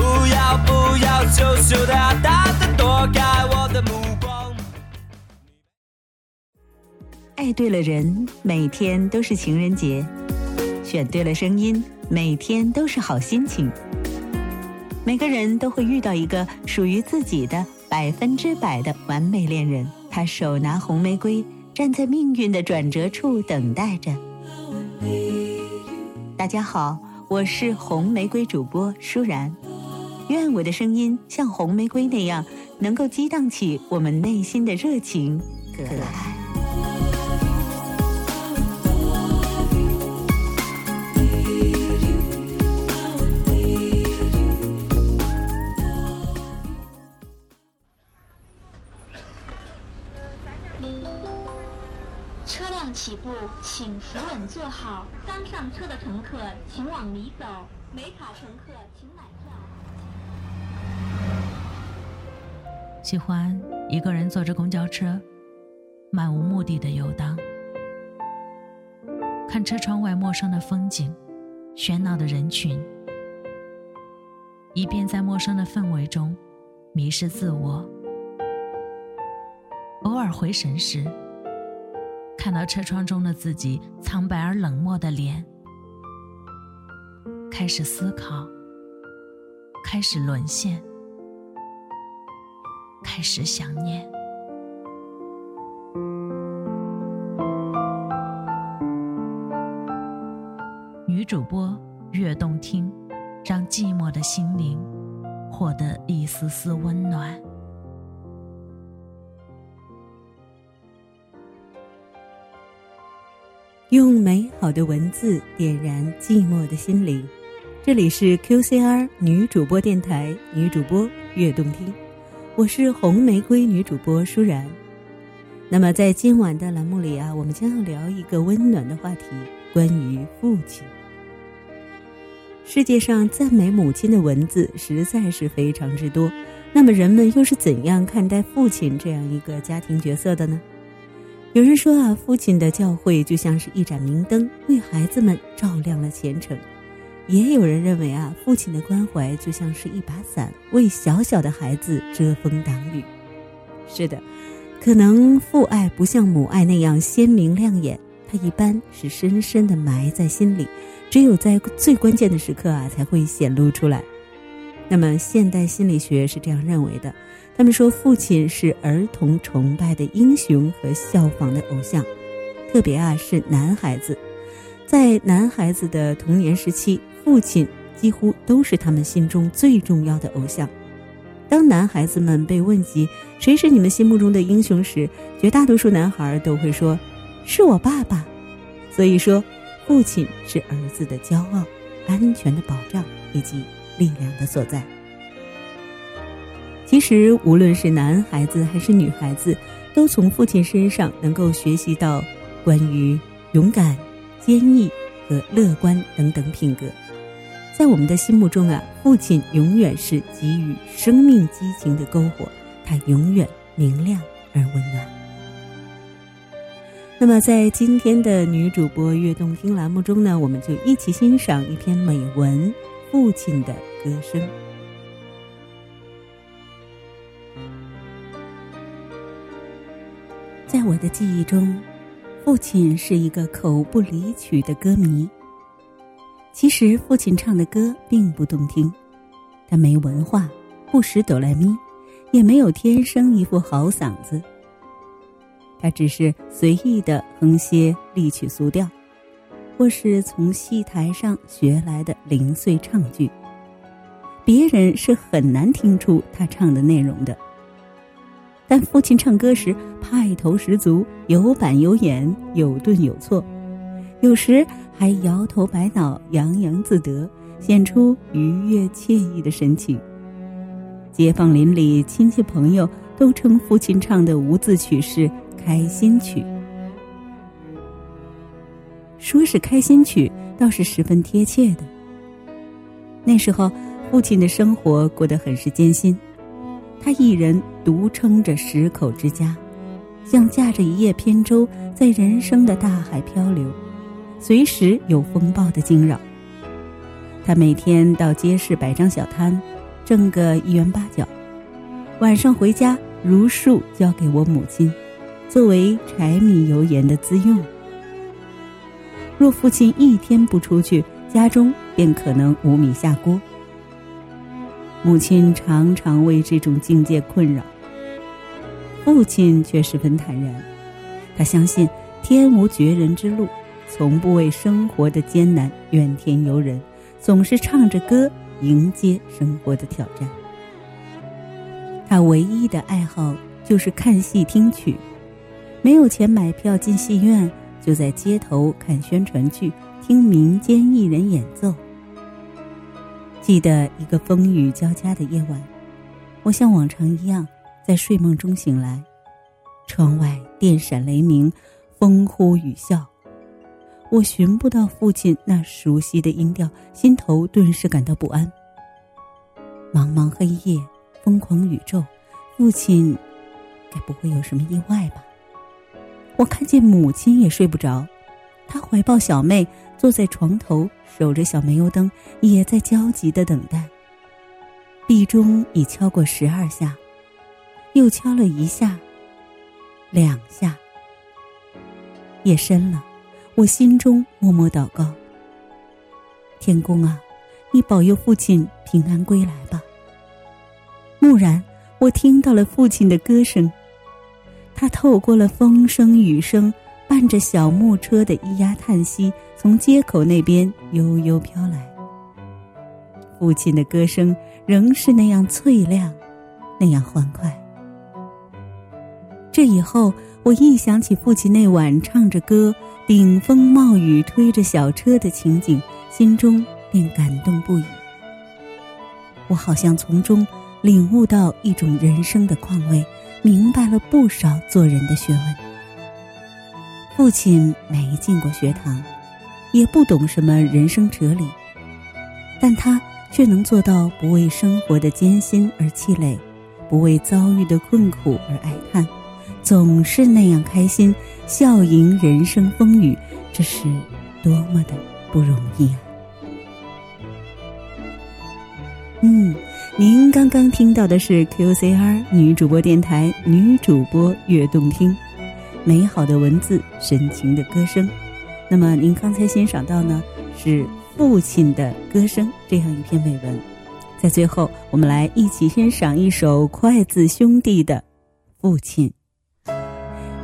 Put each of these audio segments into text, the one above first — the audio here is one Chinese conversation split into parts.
不要不要羞羞答答的躲开我的目光。爱对了人，每天都是情人节；选对了声音，每天都是好心情。每个人都会遇到一个属于自己的百分之百的完美恋人，他手拿红玫瑰。站在命运的转折处等待着。大家好，我是红玫瑰主播舒然，愿我的声音像红玫瑰那样，能够激荡起我们内心的热情可爱。起步，请扶稳坐好。刚上车的乘客请往里走，没卡乘客请买票。喜欢一个人坐着公交车，漫无目的的游荡，看车窗外陌生的风景，喧闹的人群，以便在陌生的氛围中迷失自我。偶尔回神时。看到车窗中的自己苍白而冷漠的脸，开始思考，开始沦陷，开始想念。女主播越动听，让寂寞的心灵获得一丝丝温暖。用美好的文字点燃寂寞的心灵，这里是 QCR 女主播电台，女主播悦动听，我是红玫瑰女主播舒然。那么在今晚的栏目里啊，我们将要聊一个温暖的话题，关于父亲。世界上赞美母亲的文字实在是非常之多，那么人们又是怎样看待父亲这样一个家庭角色的呢？有人说啊，父亲的教诲就像是一盏明灯，为孩子们照亮了前程；也有人认为啊，父亲的关怀就像是一把伞，为小小的孩子遮风挡雨。是的，可能父爱不像母爱那样鲜明亮眼，它一般是深深的埋在心里，只有在最关键的时刻啊，才会显露出来。那么，现代心理学是这样认为的。他们说，父亲是儿童崇拜的英雄和效仿的偶像，特别啊是男孩子，在男孩子的童年时期，父亲几乎都是他们心中最重要的偶像。当男孩子们被问及谁是你们心目中的英雄时，绝大多数男孩都会说：“是我爸爸。”所以说，父亲是儿子的骄傲、安全的保障以及力量的所在。其实，无论是男孩子还是女孩子，都从父亲身上能够学习到关于勇敢、坚毅和乐观等等品格。在我们的心目中啊，父亲永远是给予生命激情的篝火，他永远明亮而温暖。那么，在今天的女主播悦动听栏目中呢，我们就一起欣赏一篇美文《父亲的歌声》。在我的记忆中，父亲是一个口不离曲的歌迷。其实，父亲唱的歌并不动听，他没文化，不识哆来咪，也没有天生一副好嗓子。他只是随意的哼些丽曲俗调，或是从戏台上学来的零碎唱句，别人是很难听出他唱的内容的。但父亲唱歌时派头十足，有板有眼，有顿有错，有时还摇头摆脑，洋洋自得，显出愉悦惬意的神情。街坊邻里、亲戚朋友都称父亲唱的无字曲是《开心曲》。说是开心曲，倒是十分贴切的。那时候，父亲的生活过得很是艰辛，他一人独撑着十口之家，像驾着一叶扁舟，在人生的大海漂流，随时有风暴的惊扰。他每天到街市摆张小摊，挣个一元八角，晚上回家如数交给我母亲，作为柴米油盐的自用。若父亲一天不出去，家中便可能无米下锅。母亲常常为这种境界困扰，父亲却十分坦然。他相信天无绝人之路，从不为生活的艰难怨天尤人，总是唱着歌迎接生活的挑战。他唯一的爱好就是看戏听曲，没有钱买票进戏院。就在街头看宣传剧，听民间艺人演奏。记得一个风雨交加的夜晚，我像往常一样在睡梦中醒来，窗外电闪雷鸣，风呼雨啸，我寻不到父亲那熟悉的音调，心头顿时感到不安。茫茫黑夜，疯狂宇宙，父亲该不会有什么意外吧？我看见母亲也睡不着，她怀抱小妹坐在床头，守着小煤油灯，也在焦急的等待。壁钟已敲过十二下，又敲了一下，两下。夜深了，我心中默默祷告：天公啊，你保佑父亲平安归来吧。蓦然，我听到了父亲的歌声。他透过了风声雨声，伴着小木车的咿呀叹息，从街口那边悠悠飘来。父亲的歌声仍是那样脆亮，那样欢快。这以后，我一想起父亲那晚唱着歌，顶风冒雨推着小车的情景，心中便感动不已。我好像从中领悟到一种人生的况味。明白了不少做人的学问。父亲没进过学堂，也不懂什么人生哲理，但他却能做到不为生活的艰辛而气馁，不为遭遇的困苦而哀叹，总是那样开心，笑迎人生风雨，这是多么的不容易啊！嗯。您刚刚听到的是 QCR 女主播电台女主播悦动听，美好的文字，深情的歌声。那么您刚才欣赏到呢，是父亲的歌声这样一篇美文。在最后，我们来一起欣赏一首筷子兄弟的《父亲》。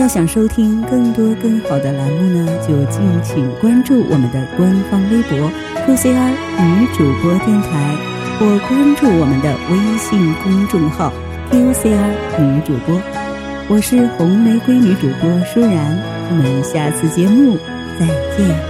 要想收听更多更好的栏目呢，就敬请关注我们的官方微博 QCR 女主播电台。或关注我们的微信公众号 QCR 女主播，我是红玫瑰女主播舒然，我们下次节目再见。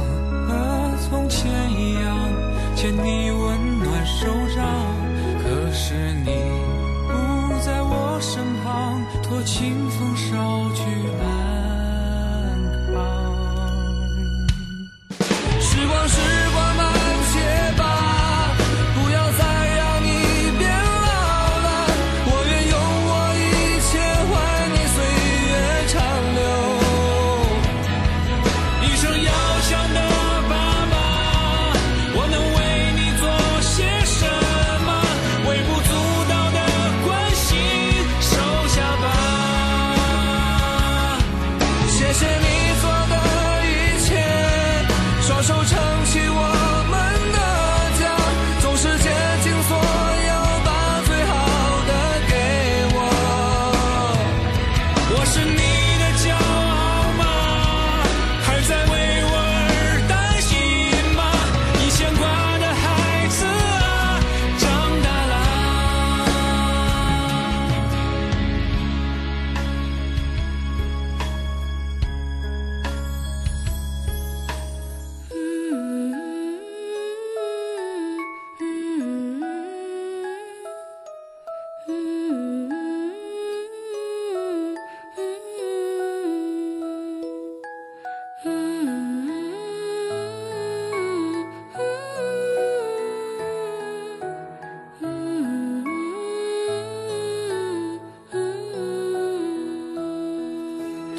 是你不在我身旁，托清风捎